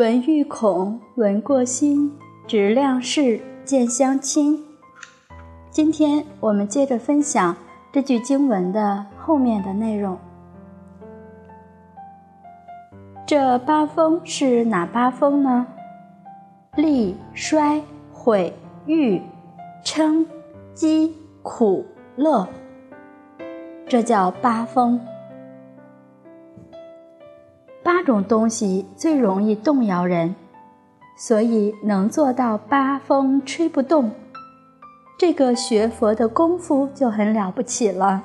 闻欲恐，闻过心，质量是见相亲。今天我们接着分享这句经文的后面的内容。这八风是哪八风呢？利、衰、毁、誉、称、讥、苦、乐，这叫八风。八种东西最容易动摇人，所以能做到八风吹不动，这个学佛的功夫就很了不起了。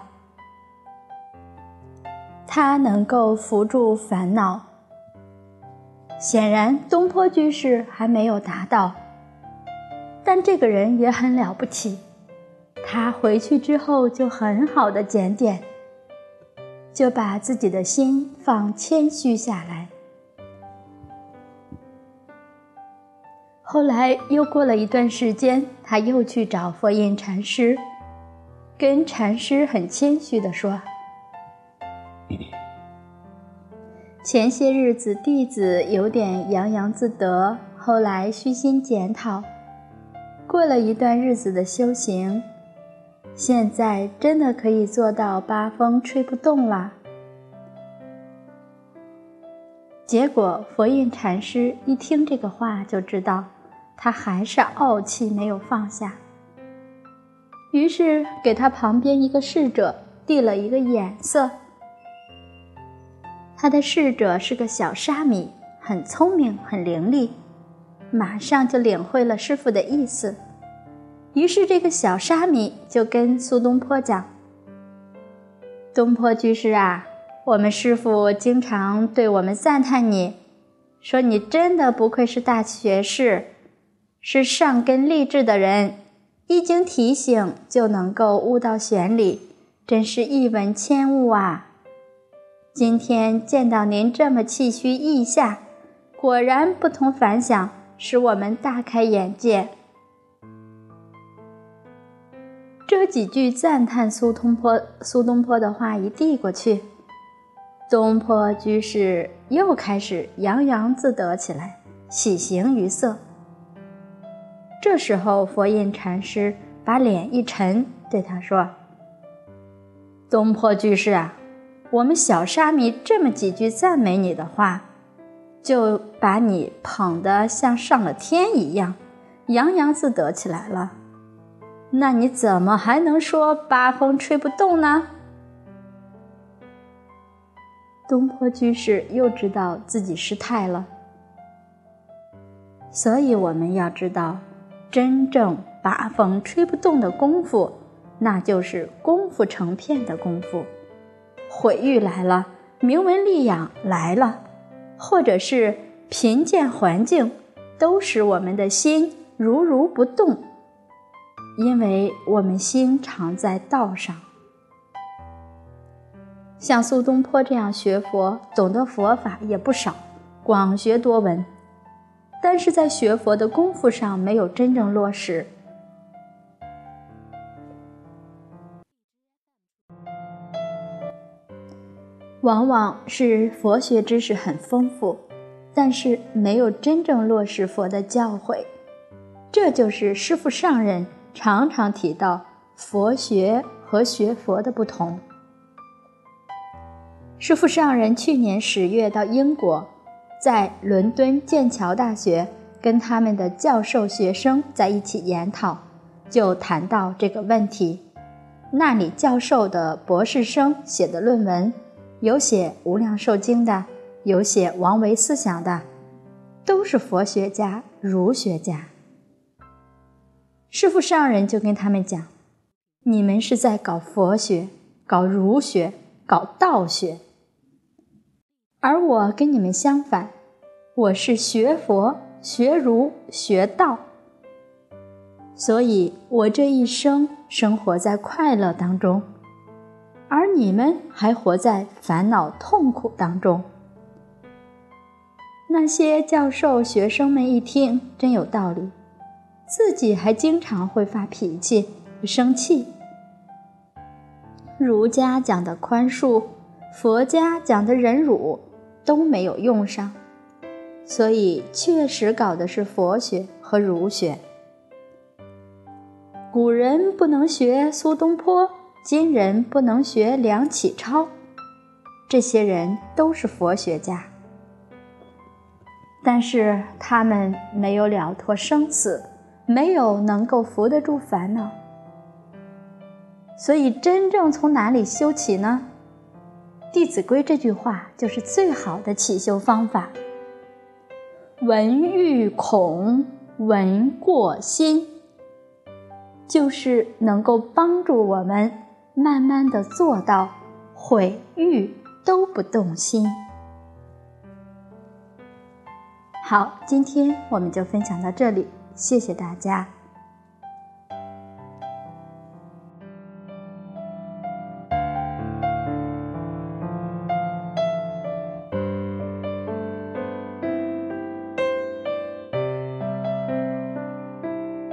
他能够扶住烦恼，显然东坡居士还没有达到，但这个人也很了不起，他回去之后就很好的检点。就把自己的心放谦虚下来。后来又过了一段时间，他又去找佛印禅师，跟禅师很谦虚的说：“前些日子弟子有点洋洋自得，后来虚心检讨，过了一段日子的修行。”现在真的可以做到八风吹不动了。结果佛印禅师一听这个话，就知道他还是傲气没有放下，于是给他旁边一个侍者递了一个眼色。他的侍者是个小沙弥，很聪明，很伶俐，马上就领会了师傅的意思。于是，这个小沙弥就跟苏东坡讲：“东坡居士啊，我们师傅经常对我们赞叹你，说你真的不愧是大学士，是上根立志的人，一经提醒就能够悟到玄理，真是一闻千悟啊！今天见到您这么气虚意下，果然不同凡响，使我们大开眼界。”这几句赞叹苏东坡苏东坡的话一递过去，东坡居士又开始洋洋自得起来，喜形于色。这时候，佛印禅师把脸一沉，对他说：“东坡居士啊，我们小沙弥这么几句赞美你的话，就把你捧得像上了天一样，洋洋自得起来了。”那你怎么还能说八风吹不动呢？东坡居士又知道自己失态了，所以我们要知道，真正八风吹不动的功夫，那就是功夫成片的功夫。毁誉来了，名闻利养来了，或者是贫贱环境，都使我们的心如如不动。因为我们心常在道上，像苏东坡这样学佛、懂得佛法也不少，广学多闻，但是在学佛的功夫上没有真正落实，往往是佛学知识很丰富，但是没有真正落实佛的教诲，这就是师父上人。常常提到佛学和学佛的不同。师父上人去年十月到英国，在伦敦剑桥大学跟他们的教授学生在一起研讨，就谈到这个问题。那里教授的博士生写的论文，有写《无量寿经》的，有写王维思想的，都是佛学家、儒学家。师父上人就跟他们讲：“你们是在搞佛学、搞儒学、搞道学，而我跟你们相反，我是学佛、学儒、学道。所以我这一生生活在快乐当中，而你们还活在烦恼痛苦当中。”那些教授学生们一听，真有道理。自己还经常会发脾气、生气。儒家讲的宽恕，佛家讲的忍辱，都没有用上。所以确实搞的是佛学和儒学。古人不能学苏东坡，今人不能学梁启超，这些人都是佛学家，但是他们没有了脱生死，没有能够扶得住烦恼。所以，真正从哪里修起呢？《弟子规》这句话就是最好的起修方法。闻欲恐，闻过心，就是能够帮助我们慢慢的做到毁欲都不动心。好，今天我们就分享到这里，谢谢大家。